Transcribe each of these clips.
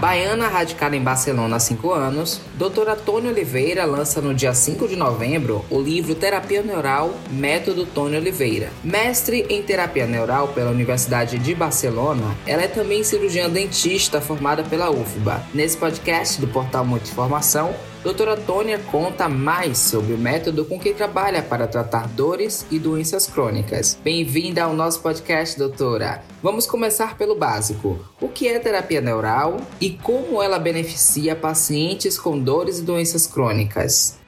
Baiana radicada em Barcelona há 5 anos, doutora Tônia Oliveira lança no dia 5 de novembro o livro Terapia Neural Método Tônia Oliveira. Mestre em terapia neural pela Universidade de Barcelona, ela é também cirurgiã dentista formada pela UFBA. Nesse podcast do portal Multiformação, Doutora Tônia conta mais sobre o método com que trabalha para tratar dores e doenças crônicas. Bem-vinda ao nosso podcast, doutora. Vamos começar pelo básico. O que é terapia neural e como ela beneficia pacientes com dores e doenças crônicas?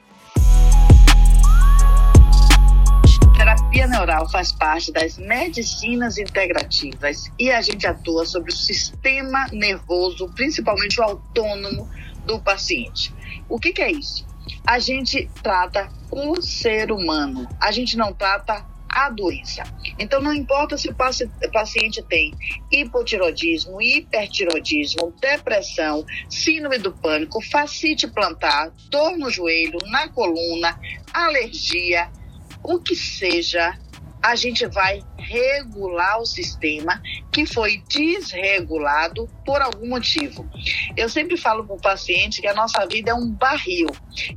terapia neural faz parte das medicinas integrativas e a gente atua sobre o sistema nervoso, principalmente o autônomo do paciente. O que, que é isso? A gente trata o ser humano, a gente não trata a doença. Então, não importa se o paciente tem hipotiroidismo, hipertiroidismo, depressão, síndrome do pânico, fascite plantar, dor no joelho, na coluna, alergia, o que seja, a gente vai regular o sistema que foi desregulado por algum motivo. Eu sempre falo para o paciente que a nossa vida é um barril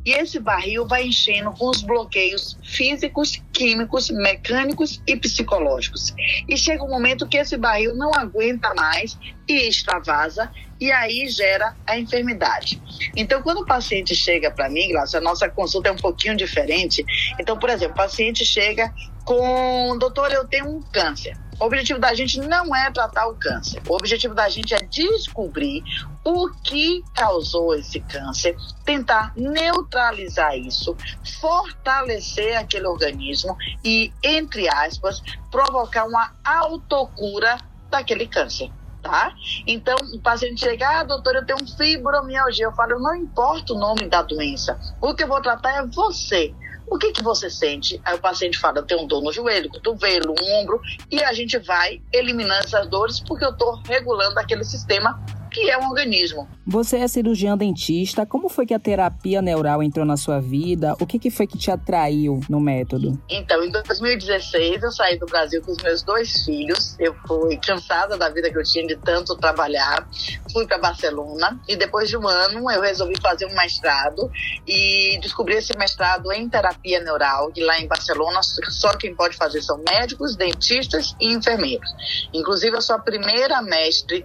e esse barril vai enchendo com os bloqueios físicos, químicos, mecânicos e psicológicos. E chega um momento que esse barril não aguenta mais e extravasa e aí gera a enfermidade. Então, quando o paciente chega para mim, Glaucia, a nossa consulta é um pouquinho diferente. Então, por exemplo, o paciente chega com, doutor, eu tenho um câncer. O objetivo da gente não é tratar o câncer. O objetivo da gente é descobrir o que causou esse câncer, tentar neutralizar isso, fortalecer aquele organismo e, entre aspas, provocar uma autocura daquele câncer. Tá? Então, o paciente chega, ah, doutor, eu tenho fibromialgia. Eu falo, não importa o nome da doença. O que eu vou tratar é você. O que, que você sente? Aí o paciente fala, eu tenho um dor no joelho, cotovelo, um ombro, e a gente vai eliminando essas dores porque eu estou regulando aquele sistema que é um organismo. Você é cirurgião dentista. Como foi que a terapia neural entrou na sua vida? O que, que foi que te atraiu no método? Então, em 2016, eu saí do Brasil com os meus dois filhos. Eu fui cansada da vida que eu tinha de tanto trabalhar. Fui para Barcelona e depois de um ano eu resolvi fazer um mestrado e descobri esse mestrado em terapia neural, que lá em Barcelona só quem pode fazer são médicos, dentistas e enfermeiros. Inclusive, eu sou a primeira mestre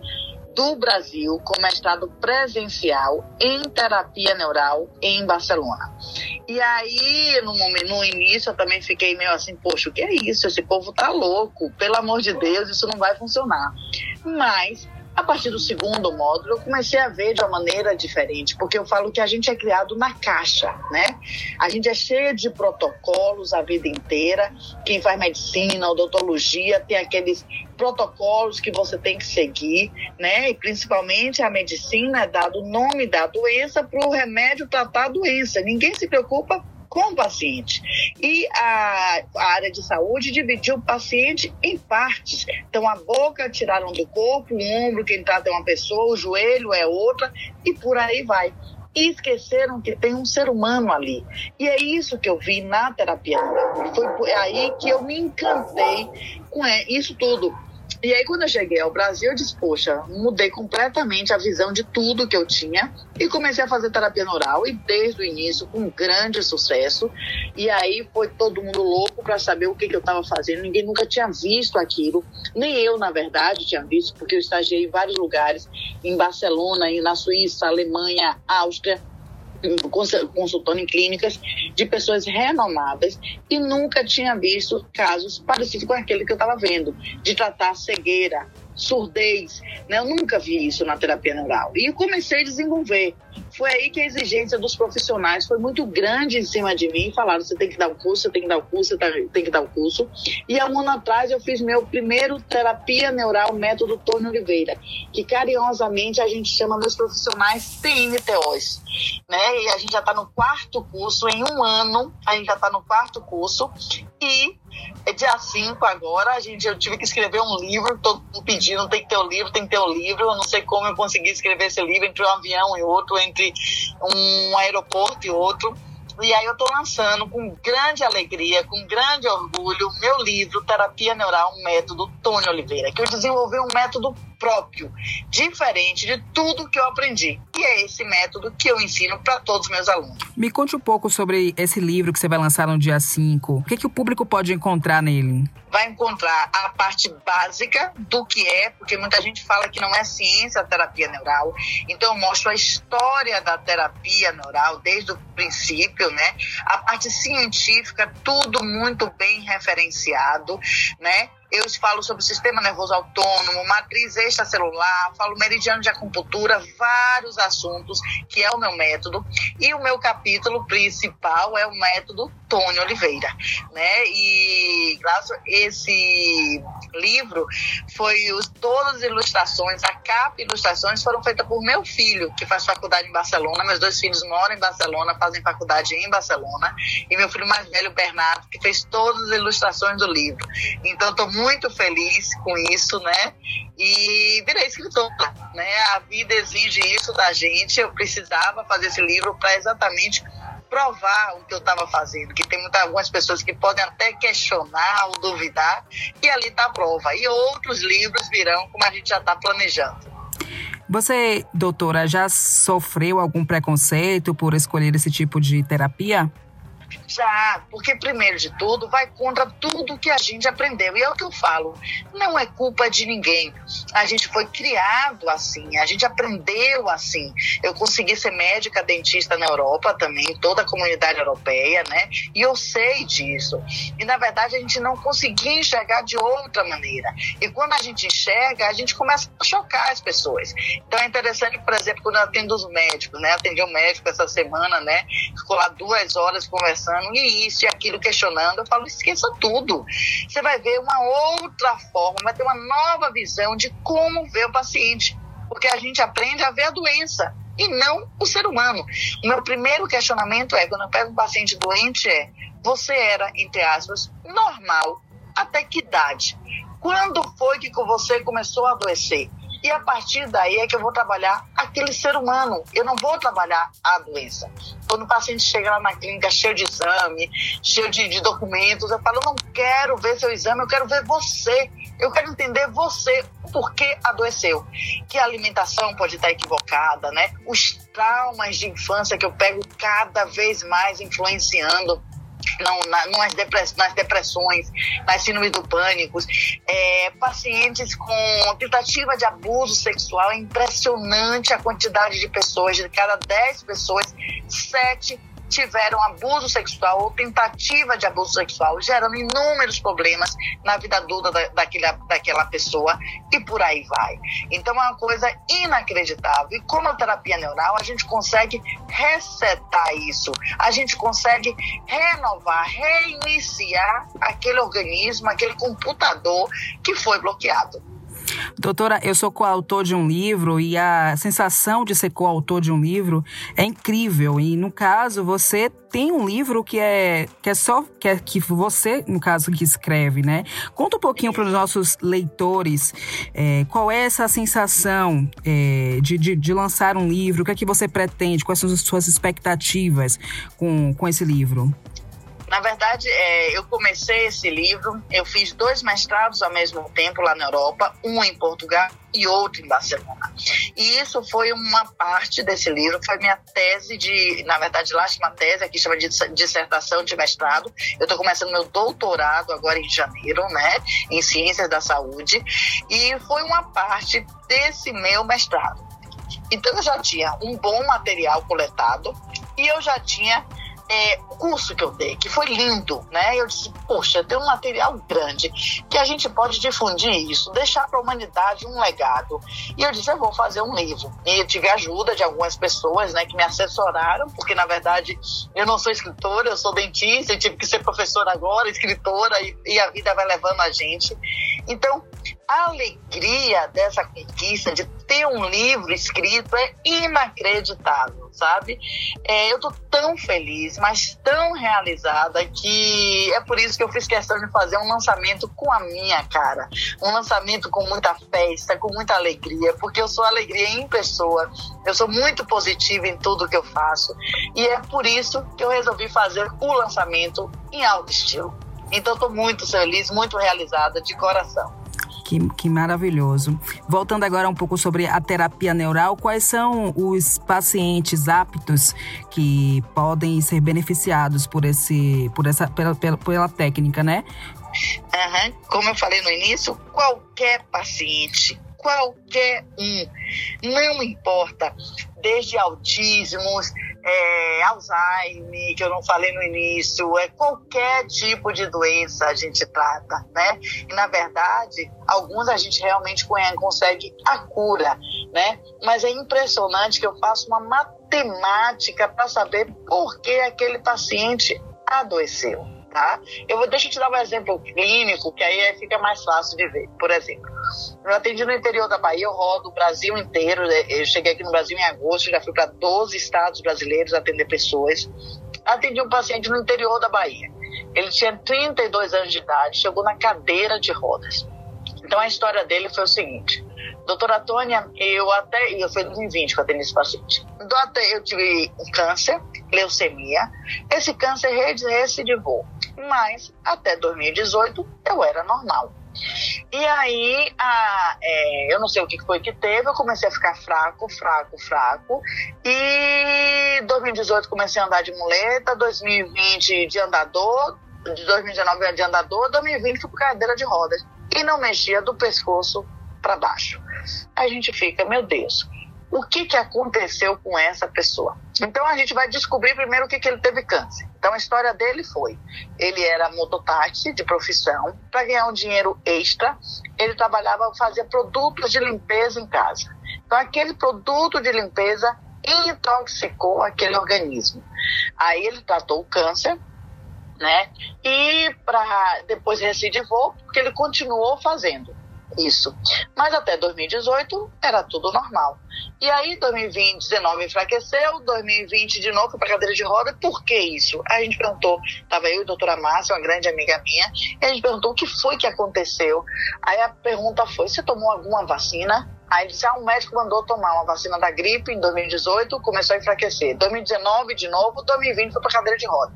do Brasil com mestrado presencial em terapia neural em Barcelona. E aí, no, no início, eu também fiquei meio assim, poxa, o que é isso? Esse povo tá louco, pelo amor de Deus, isso não vai funcionar. Mas a partir do segundo módulo, eu comecei a ver de uma maneira diferente, porque eu falo que a gente é criado na caixa, né? A gente é cheio de protocolos a vida inteira. Quem faz medicina, odontologia, tem aqueles protocolos que você tem que seguir, né? E principalmente a medicina é dado o nome da doença para o remédio tratar a doença. Ninguém se preocupa com o paciente. E a, a, área de saúde dividiu o paciente em partes. Então, a boca tiraram do corpo, o ombro, quem trata é uma pessoa, o joelho é outra, e por aí vai. E esqueceram que tem um ser humano ali. E é isso que eu vi na terapia. Foi aí que eu me encantei com isso tudo e aí, quando eu cheguei ao Brasil, eu disse, poxa, mudei completamente a visão de tudo que eu tinha e comecei a fazer terapia neural e desde o início com grande sucesso. E aí foi todo mundo louco para saber o que, que eu estava fazendo. Ninguém nunca tinha visto aquilo, nem eu, na verdade, tinha visto, porque eu estagiei em vários lugares, em Barcelona, na Suíça, Alemanha, Áustria consultando em clínicas de pessoas renomadas e nunca tinha visto casos parecidos com aquele que eu estava vendo, de tratar cegueira, surdez. Né? Eu nunca vi isso na terapia neural. E comecei a desenvolver. Foi aí que a exigência dos profissionais foi muito grande em cima de mim. Falaram: você tem que dar o curso, você tem que dar o curso, você tem que dar o curso. E há um ano atrás eu fiz meu primeiro terapia neural método Tony Oliveira, que carinhosamente a gente chama meus profissionais TNTOs. Né? E a gente já está no quarto curso, em um ano, a gente já está no quarto curso. E é dia 5 agora, a gente, eu tive que escrever um livro, tô pedindo, tem que ter o livro, tem que ter o livro, eu não sei como eu consegui escrever esse livro entre um avião e outro, entre um aeroporto e outro. E aí eu estou lançando com grande alegria, com grande orgulho, meu livro Terapia Neural, um método Tony Oliveira, que eu desenvolvi um método próprio, diferente de tudo que eu aprendi. E é esse método que eu ensino para todos os meus alunos. Me conte um pouco sobre esse livro que você vai lançar no dia 5. O que, que o público pode encontrar nele? vai encontrar a parte básica do que é, porque muita gente fala que não é ciência a terapia neural. Então eu mostro a história da terapia neural desde o princípio, né? A parte científica, tudo muito bem referenciado, né? Eu falo sobre o sistema nervoso autônomo, matriz extracelular, falo meridiano de acupuntura, vários assuntos, que é o meu método. E o meu capítulo principal é o método Tony Oliveira, né? E esse livro foi os, todas as ilustrações, a capa ilustrações foram feitas por meu filho, que faz faculdade em Barcelona. Meus dois filhos moram em Barcelona, fazem faculdade em Barcelona. E meu filho mais velho, Bernardo, que fez todas as ilustrações do livro. Então, estou muito feliz com isso, né? E virei escritora, né? A vida exige isso da gente. Eu precisava fazer esse livro para exatamente provar o que eu estava fazendo, que tem muitas, algumas pessoas que podem até questionar ou duvidar, e ali está a prova. E outros livros virão, como a gente já está planejando. Você, doutora, já sofreu algum preconceito por escolher esse tipo de terapia? Já, porque primeiro de tudo vai contra tudo que a gente aprendeu. E é o que eu falo, não é culpa de ninguém. A gente foi criado assim, a gente aprendeu assim. Eu consegui ser médica dentista na Europa também, toda a comunidade europeia, né? E eu sei disso. E na verdade a gente não conseguia enxergar de outra maneira. E quando a gente enxerga, a gente começa a chocar as pessoas. Então é interessante, por exemplo, quando eu atendo os médicos, né? Atendi um médico essa semana, né? Ficou lá duas horas conversando conversando, e isso e aquilo, questionando. Eu falo, esqueça tudo. Você vai ver uma outra forma, vai ter uma nova visão de como ver o paciente. Porque a gente aprende a ver a doença e não o ser humano. O meu primeiro questionamento é, quando eu pego um paciente doente, é: você era, entre aspas, normal até que idade? Quando foi que você começou a adoecer? E a partir daí é que eu vou trabalhar aquele ser humano. Eu não vou trabalhar a doença. Quando o paciente chega lá na clínica cheio de exame, cheio de, de documentos, eu falo: eu não quero ver seu exame, eu quero ver você. Eu quero entender você, por que adoeceu. Que a alimentação pode estar equivocada, né? Os traumas de infância que eu pego cada vez mais influenciando não, na, nas, depress, nas depressões, nas síndromes do pânico, é, pacientes com tentativa de abuso sexual, é impressionante a quantidade de pessoas, de cada 10 pessoas, 7 tiveram abuso sexual ou tentativa de abuso sexual, gerando inúmeros problemas na vida adulta da, daquela, daquela pessoa e por aí vai. Então é uma coisa inacreditável. E com a terapia neural, a gente consegue resetar isso, a gente consegue renovar, reiniciar aquele organismo, aquele computador que foi bloqueado. Doutora, eu sou coautor de um livro e a sensação de ser coautor de um livro é incrível. E no caso, você tem um livro que é que é só que, é, que você, no caso, que escreve, né? Conta um pouquinho para os nossos leitores é, qual é essa sensação é, de, de, de, lançar um livro, o que é que você pretende, quais são as suas expectativas com, com esse livro. Na verdade, é, eu comecei esse livro, eu fiz dois mestrados ao mesmo tempo lá na Europa, um em Portugal e outro em Barcelona. E isso foi uma parte desse livro, foi minha tese de, na verdade, lá chama tese, aqui chama de dissertação de mestrado. Eu estou começando meu doutorado agora em janeiro, né, em ciências da saúde, e foi uma parte desse meu mestrado. Então eu já tinha um bom material coletado e eu já tinha é, curso que eu dei, que foi lindo, né? Eu disse, poxa, tem um material grande que a gente pode difundir isso, deixar para a humanidade um legado. E eu disse, eu vou fazer um livro. E eu tive ajuda de algumas pessoas, né, que me assessoraram, porque na verdade eu não sou escritora, eu sou dentista, eu tive que ser professora agora, escritora, e, e a vida vai levando a gente. Então, a alegria dessa conquista, de ter um livro escrito, é inacreditável, sabe? É, eu tô tão feliz, mas tão realizada, que é por isso que eu fiz questão de fazer um lançamento com a minha cara. Um lançamento com muita festa, com muita alegria, porque eu sou alegria em pessoa, eu sou muito positiva em tudo que eu faço. E é por isso que eu resolvi fazer o lançamento em alto estilo. Então, estou muito feliz, muito realizada, de coração. Que, que maravilhoso. Voltando agora um pouco sobre a terapia neural, quais são os pacientes aptos que podem ser beneficiados por esse, por essa, pela, pela, pela técnica, né? Uhum. Como eu falei no início, qualquer paciente, qualquer um, não importa, desde autismos, é, Alzheimer, que eu não falei no início, é qualquer tipo de doença a gente trata, né? E na verdade, alguns a gente realmente consegue a cura, né? Mas é impressionante que eu faço uma matemática para saber por que aquele paciente adoeceu tá? Eu vou, deixa eu te dar um exemplo clínico, que aí fica mais fácil de ver. Por exemplo, eu atendi no interior da Bahia, eu rodo o Brasil inteiro. Né? Eu cheguei aqui no Brasil em agosto, já fui para 12 estados brasileiros atender pessoas. Atendi um paciente no interior da Bahia. Ele tinha 32 anos de idade, chegou na cadeira de rodas. Então a história dele foi o seguinte: Doutora Tônia, eu até. Eu foi em 2020 que eu atendi esse paciente. Eu tive um câncer, leucemia. Esse câncer recidivou mas até 2018 eu era normal. E aí, a, é, eu não sei o que foi que teve, eu comecei a ficar fraco, fraco, fraco. E 2018 comecei a andar de muleta, 2020 de andador, de 2019 de andador, 2020 fui por cadeira de rodas. E não mexia do pescoço para baixo. A gente fica, meu Deus, o que, que aconteceu com essa pessoa. Então a gente vai descobrir primeiro o que, que ele teve câncer. Então a história dele foi: ele era mototáxi de profissão, para ganhar um dinheiro extra, ele trabalhava, fazia produtos de limpeza em casa. Então aquele produto de limpeza intoxicou aquele organismo. Aí ele tratou o câncer, né? E para depois recidivou, porque ele continuou fazendo isso. Mas até 2018 era tudo normal. E aí 2020, 19 enfraqueceu, 2020 de novo para cadeira de roda. Por que isso? Aí a gente perguntou, estava eu e a doutora Márcia, uma grande amiga minha, e a gente perguntou o que foi que aconteceu. Aí a pergunta foi: você tomou alguma vacina? Aí disse: ah, um médico mandou tomar uma vacina da gripe em 2018, começou a enfraquecer. 2019 de novo, 2020 foi para cadeira de roda.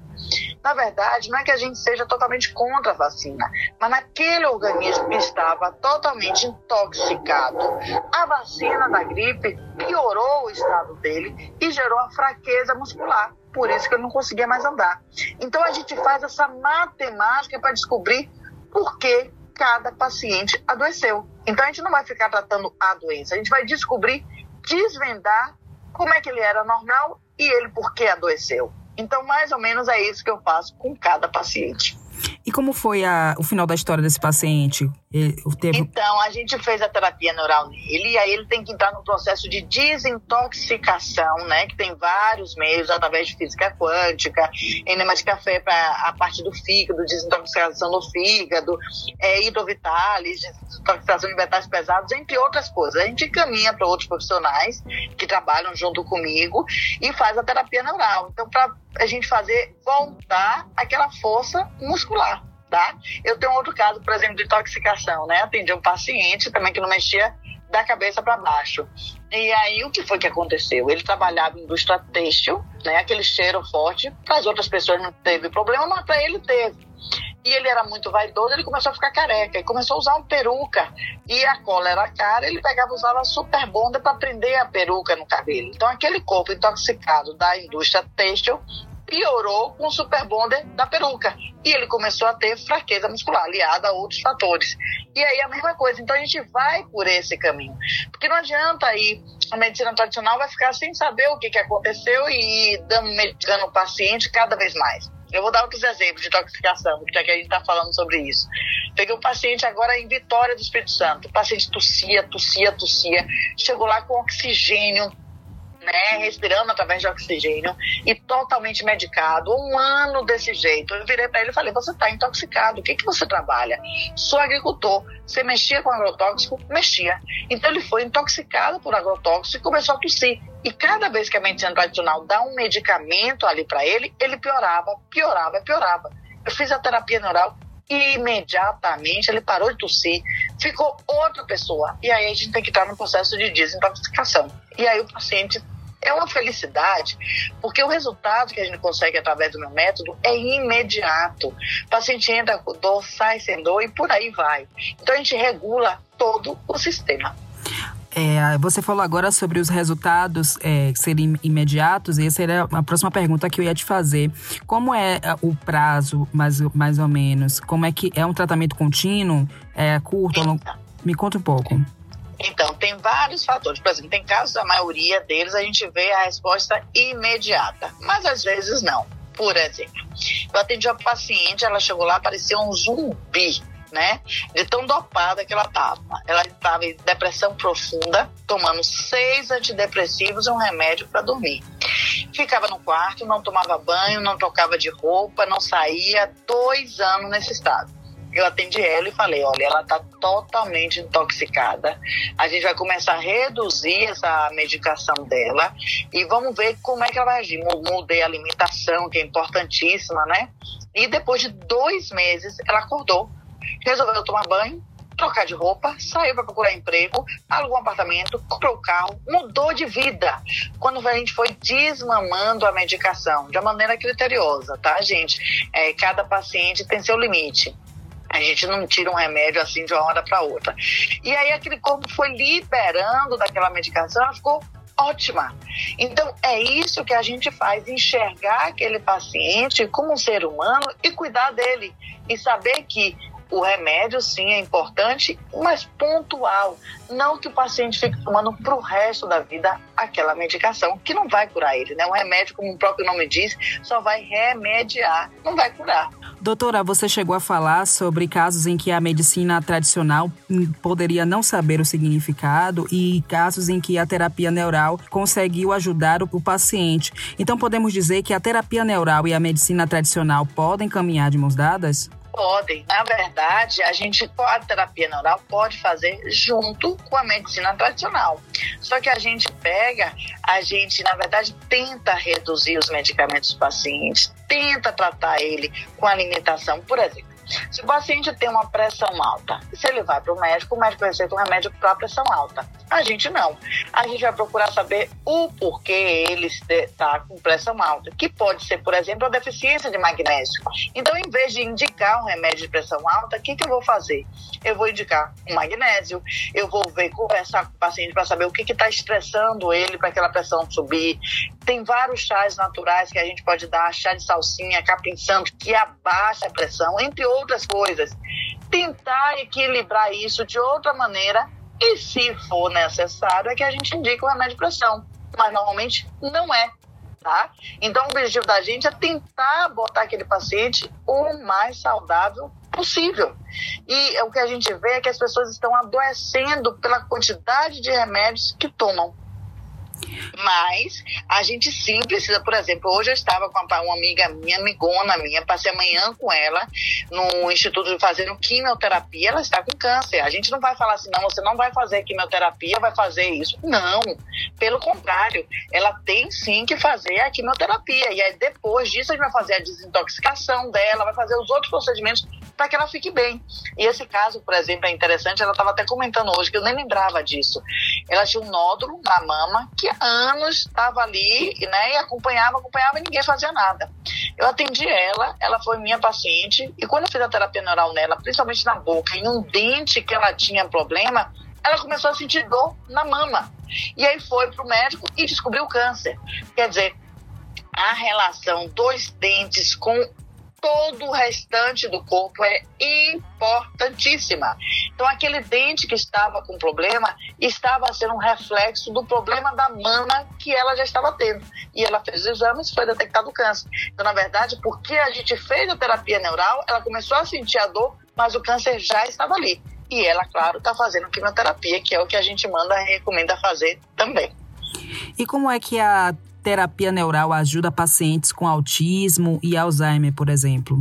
Na verdade, não é que a gente seja totalmente contra a vacina, mas naquele organismo que estava totalmente intoxicado, a vacina da gripe piorou o estado dele e gerou a fraqueza muscular. Por isso que ele não conseguia mais andar. Então a gente faz essa matemática para descobrir por que cada paciente adoeceu. Então a gente não vai ficar tratando a doença, a gente vai descobrir, desvendar como é que ele era normal e ele por que adoeceu. Então, mais ou menos é isso que eu faço com cada paciente. E como foi a, o final da história desse paciente? Teve... Então, a gente fez a terapia neural nele, e aí ele tem que entrar no processo de desintoxicação, né? Que tem vários meios, através de física quântica, enema de café para a parte do fígado, desintoxicação do fígado, é, hidrovitalis, desintoxicação de metais pesados, entre outras coisas. A gente encaminha para outros profissionais que trabalham junto comigo e faz a terapia neural. Então, para a gente fazer voltar aquela força muscular tá? Eu tenho outro caso, por exemplo, de intoxicação, né? Atendi um paciente também que não mexia da cabeça para baixo. E aí o que foi que aconteceu? Ele trabalhava em indústria têxtil, né? Aquele cheiro forte. Para as outras pessoas não teve problema, mas para ele teve. E ele era muito vaidoso, ele começou a ficar careca e começou a usar uma peruca. E a cola era cara, ele pegava usava super bonda para prender a peruca no cabelo. Então aquele corpo intoxicado da indústria têxtil piorou com o super bonder da peruca. E ele começou a ter fraqueza muscular, aliada a outros fatores. E aí a mesma coisa. Então a gente vai por esse caminho. Porque não adianta aí, a medicina tradicional vai ficar sem saber o que, que aconteceu e dando, o paciente cada vez mais. Eu vou dar outros exemplos de intoxicação, já que a gente está falando sobre isso. Peguei um paciente agora em Vitória do Espírito Santo. O paciente tossia, tossia, tossia. Chegou lá com oxigênio né, respirando através de oxigênio e totalmente medicado, um ano desse jeito. Eu virei para ele e falei: Você está intoxicado, o que, que você trabalha? Sou agricultor. Você mexia com agrotóxico? Mexia. Então ele foi intoxicado por agrotóxico e começou a tossir. E cada vez que a medicina tradicional dá um medicamento ali para ele, ele piorava, piorava, piorava. Eu fiz a terapia neural e imediatamente ele parou de tossir, ficou outra pessoa. E aí a gente tem que estar no processo de desintoxicação. E aí o paciente é uma felicidade, porque o resultado que a gente consegue através do meu método é imediato. O paciente entra com dor, sai sem dor e por aí vai. Então a gente regula todo o sistema. É, você falou agora sobre os resultados é, serem imediatos, e essa era a próxima pergunta que eu ia te fazer. Como é, é o prazo, mais, mais ou menos? Como é que é um tratamento contínuo? É curto? Então, Me conta um pouco. Então, tem vários fatores. Por exemplo, tem casos, a maioria deles, a gente vê a resposta imediata, mas às vezes não. Por exemplo, eu atendi uma paciente, ela chegou lá, parecia um zumbi né? De tão dopada que ela estava. Ela estava em depressão profunda, tomando seis antidepressivos e um remédio para dormir. Ficava no quarto, não tomava banho, não trocava de roupa, não saía, dois anos nesse estado. Eu atendi ela e falei: olha, ela está totalmente intoxicada. A gente vai começar a reduzir essa medicação dela e vamos ver como é que ela vai agir. Mudei a alimentação, que é importantíssima, né? E depois de dois meses, ela acordou resolveu tomar banho, trocar de roupa, saiu para procurar emprego, alugou um apartamento, comprou o carro, mudou de vida. Quando a gente foi desmamando a medicação, de uma maneira criteriosa, tá, gente? É, cada paciente tem seu limite. A gente não tira um remédio assim de uma hora para outra. E aí aquele corpo foi liberando daquela medicação, ela ficou ótima. Então é isso que a gente faz, enxergar aquele paciente como um ser humano e cuidar dele e saber que o remédio, sim, é importante, mas pontual. Não que o paciente fique tomando para o resto da vida aquela medicação, que não vai curar ele, né? Um remédio, como o próprio nome diz, só vai remediar, não vai curar. Doutora, você chegou a falar sobre casos em que a medicina tradicional poderia não saber o significado e casos em que a terapia neural conseguiu ajudar o paciente. Então, podemos dizer que a terapia neural e a medicina tradicional podem caminhar de mãos dadas? Podem. Na verdade, a gente, a terapia neural pode fazer junto com a medicina tradicional. Só que a gente pega, a gente, na verdade, tenta reduzir os medicamentos dos pacientes, tenta tratar ele com alimentação, por exemplo. Se o paciente tem uma pressão alta, se ele vai para o médico, o médico receita um remédio para a pressão alta. A gente não. A gente vai procurar saber o porquê ele está com pressão alta, que pode ser, por exemplo, a deficiência de magnésio. Então, em vez de indicar um remédio de pressão alta, o que, que eu vou fazer? Eu vou indicar um magnésio, eu vou ver, conversar com o paciente para saber o que está estressando ele para aquela pressão subir. Tem vários chás naturais que a gente pode dar, chá de salsinha, capim santo, que abaixa a pressão, entre outras coisas. Tentar equilibrar isso de outra maneira e, se for necessário, é que a gente indica o remédio de pressão. Mas normalmente não é. Tá? Então, o objetivo da gente é tentar botar aquele paciente o mais saudável possível. E o que a gente vê é que as pessoas estão adoecendo pela quantidade de remédios que tomam. Mas a gente sim precisa, por exemplo, hoje eu estava com uma amiga minha, amigona minha, passei amanhã com ela no Instituto fazendo quimioterapia, ela está com câncer. A gente não vai falar assim, não, você não vai fazer quimioterapia, vai fazer isso. Não, pelo contrário, ela tem sim que fazer a quimioterapia. E aí depois disso a gente vai fazer a desintoxicação dela, vai fazer os outros procedimentos para que ela fique bem. E esse caso, por exemplo, é interessante, ela estava até comentando hoje, que eu nem lembrava disso. Ela tinha um nódulo na mama que há anos estava ali né, e acompanhava, acompanhava e ninguém fazia nada. Eu atendi ela, ela foi minha paciente, e quando eu fiz a terapia neural nela, principalmente na boca, em um dente que ela tinha problema, ela começou a sentir dor na mama. E aí foi para o médico e descobriu o câncer. Quer dizer, a relação dos dentes com todo o restante do corpo é importantíssima. Então, aquele dente que estava com problema estava sendo um reflexo do problema da mama que ela já estava tendo. E ela fez os exames e foi detectado o câncer. Então, na verdade, porque a gente fez a terapia neural, ela começou a sentir a dor, mas o câncer já estava ali. E ela, claro, está fazendo quimioterapia, que é o que a gente manda e recomenda fazer também. E como é que a terapia neural ajuda pacientes com autismo e Alzheimer, por exemplo?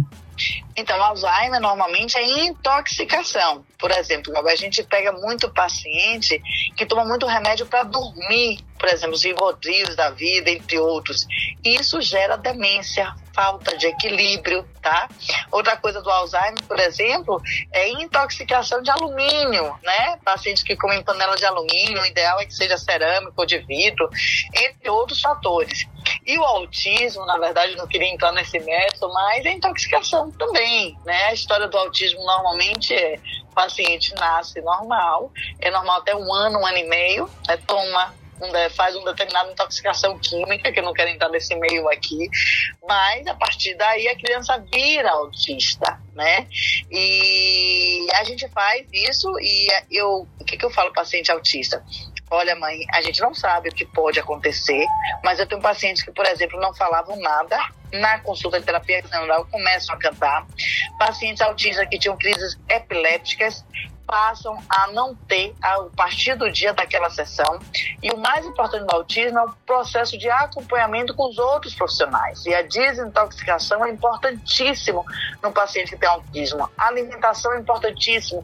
Então, Alzheimer normalmente é intoxicação. Por exemplo, a gente pega muito paciente que toma muito remédio para dormir, por exemplo, os rivotrios da vida, entre outros. Isso gera demência, falta de equilíbrio, tá? Outra coisa do Alzheimer, por exemplo, é intoxicação de alumínio, né? Pacientes que comem panela de alumínio, o ideal é que seja cerâmico ou de vidro, entre outros fatores. E o autismo, na verdade, não queria entrar nesse método, mas é intoxicação também, né? A história do autismo normalmente é o paciente nasce normal, é normal até um ano, um ano e meio, né? toma um, faz uma determinada intoxicação química, que eu não quero entrar nesse meio aqui, mas a partir daí a criança vira autista, né? E a gente faz isso e eu, o que, que eu falo paciente autista? Olha, mãe, a gente não sabe o que pode acontecer, mas eu tenho pacientes que, por exemplo, não falavam nada. Na consulta de terapia neural começam a cantar. Pacientes autistas que tinham crises epilépticas passam a não ter a partir do dia daquela sessão. E o mais importante do autismo é o processo de acompanhamento com os outros profissionais. E a desintoxicação é importantíssimo no paciente que tem autismo. A alimentação é importantíssimo.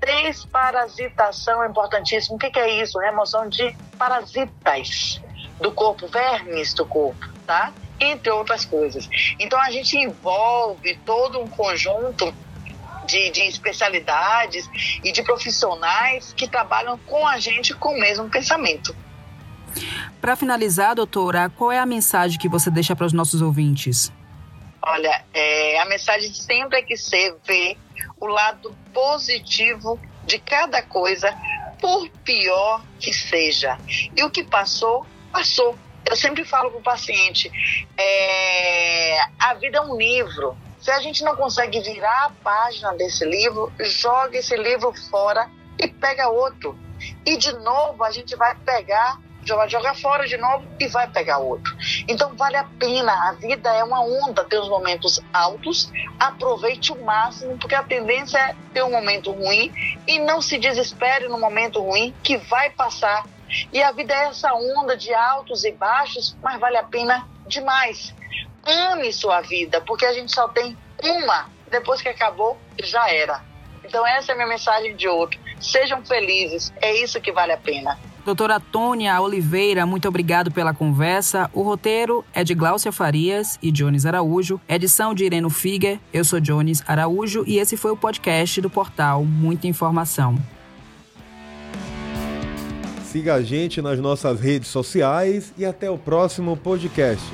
Desparasitação é importantíssimo. O que, que é isso? Remoção de parasitas do corpo, vermes do corpo, tá? Entre outras coisas. Então a gente envolve todo um conjunto de, de especialidades e de profissionais que trabalham com a gente com o mesmo pensamento. Para finalizar, doutora, qual é a mensagem que você deixa para os nossos ouvintes? Olha, é, a mensagem sempre é que você vê o lado positivo de cada coisa, por pior que seja. E o que passou, passou. Eu sempre falo para o paciente: é, a vida é um livro. Se a gente não consegue virar a página desse livro, joga esse livro fora e pega outro. E de novo a gente vai pegar, vai jogar fora de novo e vai pegar outro. Então vale a pena. A vida é uma onda, tem os momentos altos. Aproveite o máximo, porque a tendência é ter um momento ruim e não se desespere no momento ruim que vai passar. E a vida é essa onda de altos e baixos, mas vale a pena demais ame sua vida, porque a gente só tem uma. Depois que acabou, já era. Então essa é a minha mensagem de hoje. Sejam felizes, é isso que vale a pena. Doutora Tônia Oliveira, muito obrigado pela conversa. O roteiro é de Gláucia Farias e Jones Araújo, edição de Ireno Figer. Eu sou Jones Araújo e esse foi o podcast do portal Muita Informação. Siga a gente nas nossas redes sociais e até o próximo podcast.